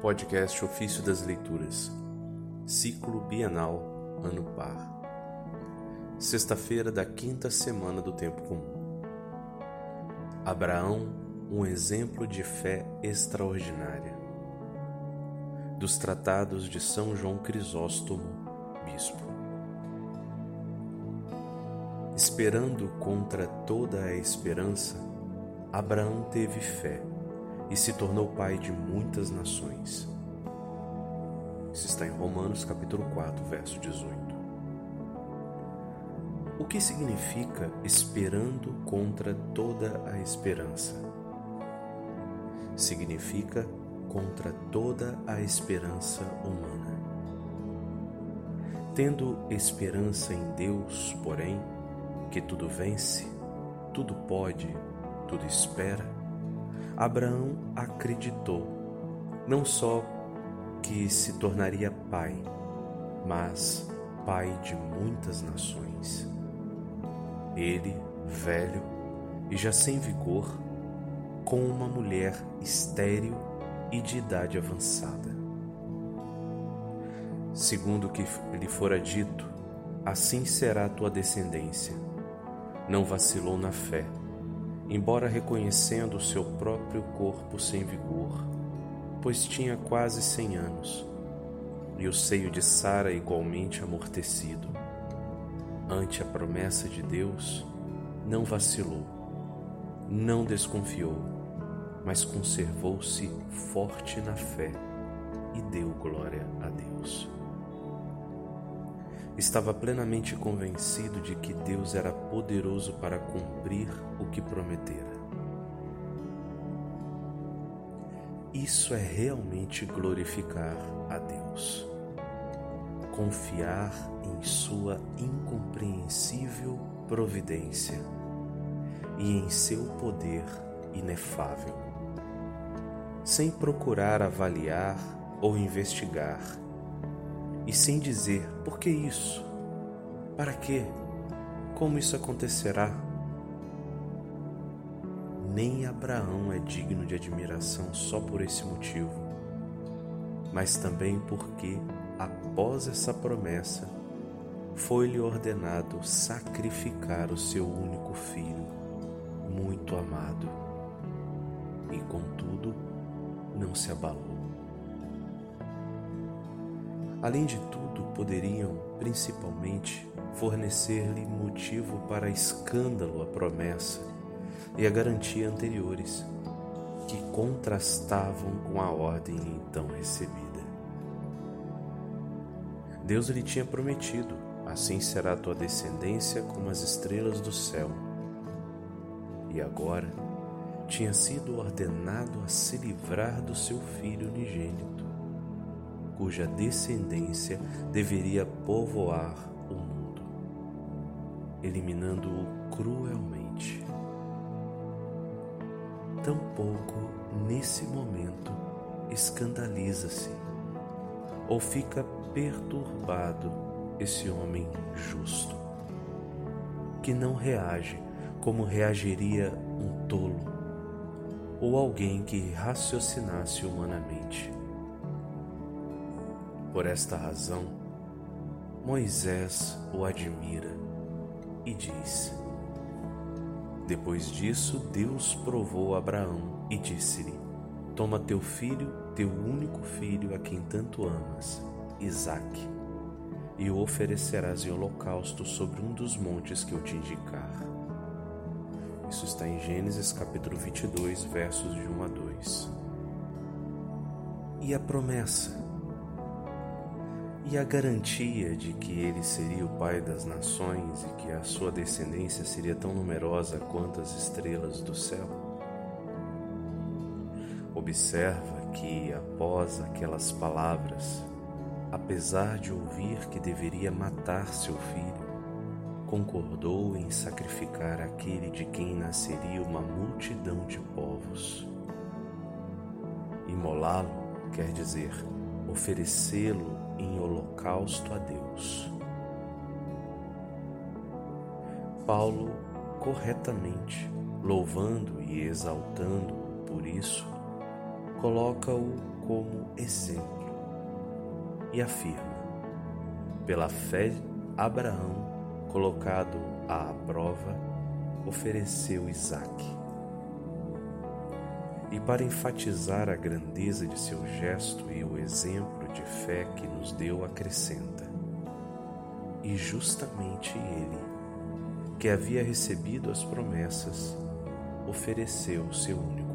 Podcast Ofício das Leituras, Ciclo Bienal, Ano Par. Sexta-feira da quinta semana do Tempo Comum. Abraão, um exemplo de fé extraordinária. Dos Tratados de São João Crisóstomo, Bispo. Esperando contra toda a esperança, Abraão teve fé e se tornou pai de muitas nações. Isso está em Romanos capítulo 4, verso 18. O que significa esperando contra toda a esperança? Significa contra toda a esperança humana. Tendo esperança em Deus, porém, que tudo vence, tudo pode, tudo espera, Abraão acreditou não só que se tornaria pai, mas pai de muitas nações. Ele, velho e já sem vigor, com uma mulher estéril e de idade avançada. Segundo o que lhe fora dito, assim será a tua descendência. Não vacilou na fé embora reconhecendo o seu próprio corpo sem vigor, pois tinha quase cem anos, e o seio de Sara igualmente amortecido. Ante a promessa de Deus, não vacilou, não desconfiou, mas conservou-se forte na fé e deu glória a Deus estava plenamente convencido de que Deus era poderoso para cumprir o que prometera. Isso é realmente glorificar a Deus. Confiar em Sua incompreensível providência e em seu poder inefável, sem procurar avaliar ou investigar e sem dizer por que isso, para quê, como isso acontecerá. Nem Abraão é digno de admiração só por esse motivo, mas também porque, após essa promessa, foi-lhe ordenado sacrificar o seu único filho, muito amado, e contudo não se abalou. Além de tudo, poderiam, principalmente, fornecer-lhe motivo para escândalo a promessa e a garantia anteriores, que contrastavam com a ordem então recebida. Deus lhe tinha prometido: assim será a tua descendência como as estrelas do céu. E agora tinha sido ordenado a se livrar do seu filho unigênito cuja descendência deveria povoar o mundo, eliminando-o cruelmente. Tampouco nesse momento escandaliza-se ou fica perturbado esse homem justo, que não reage como reagiria um tolo ou alguém que raciocinasse humanamente. Por esta razão, Moisés o admira e diz: Depois disso, Deus provou Abraão e disse-lhe: Toma teu filho, teu único filho, a quem tanto amas, Isaque, e o oferecerás em holocausto sobre um dos montes que eu te indicar. Isso está em Gênesis capítulo 22, versos de 1 a 2. E a promessa e a garantia de que ele seria o pai das nações e que a sua descendência seria tão numerosa quanto as estrelas do céu. Observa que, após aquelas palavras, apesar de ouvir que deveria matar seu filho, concordou em sacrificar aquele de quem nasceria uma multidão de povos. Imolá-lo quer dizer oferecê-lo em holocausto a Deus. Paulo, corretamente, louvando e exaltando por isso, coloca-o como exemplo e afirma: pela fé, Abraão, colocado à prova, ofereceu Isaque. E para enfatizar a grandeza de seu gesto e o exemplo de fé que nos deu, acrescenta: E justamente ele, que havia recebido as promessas, ofereceu seu único.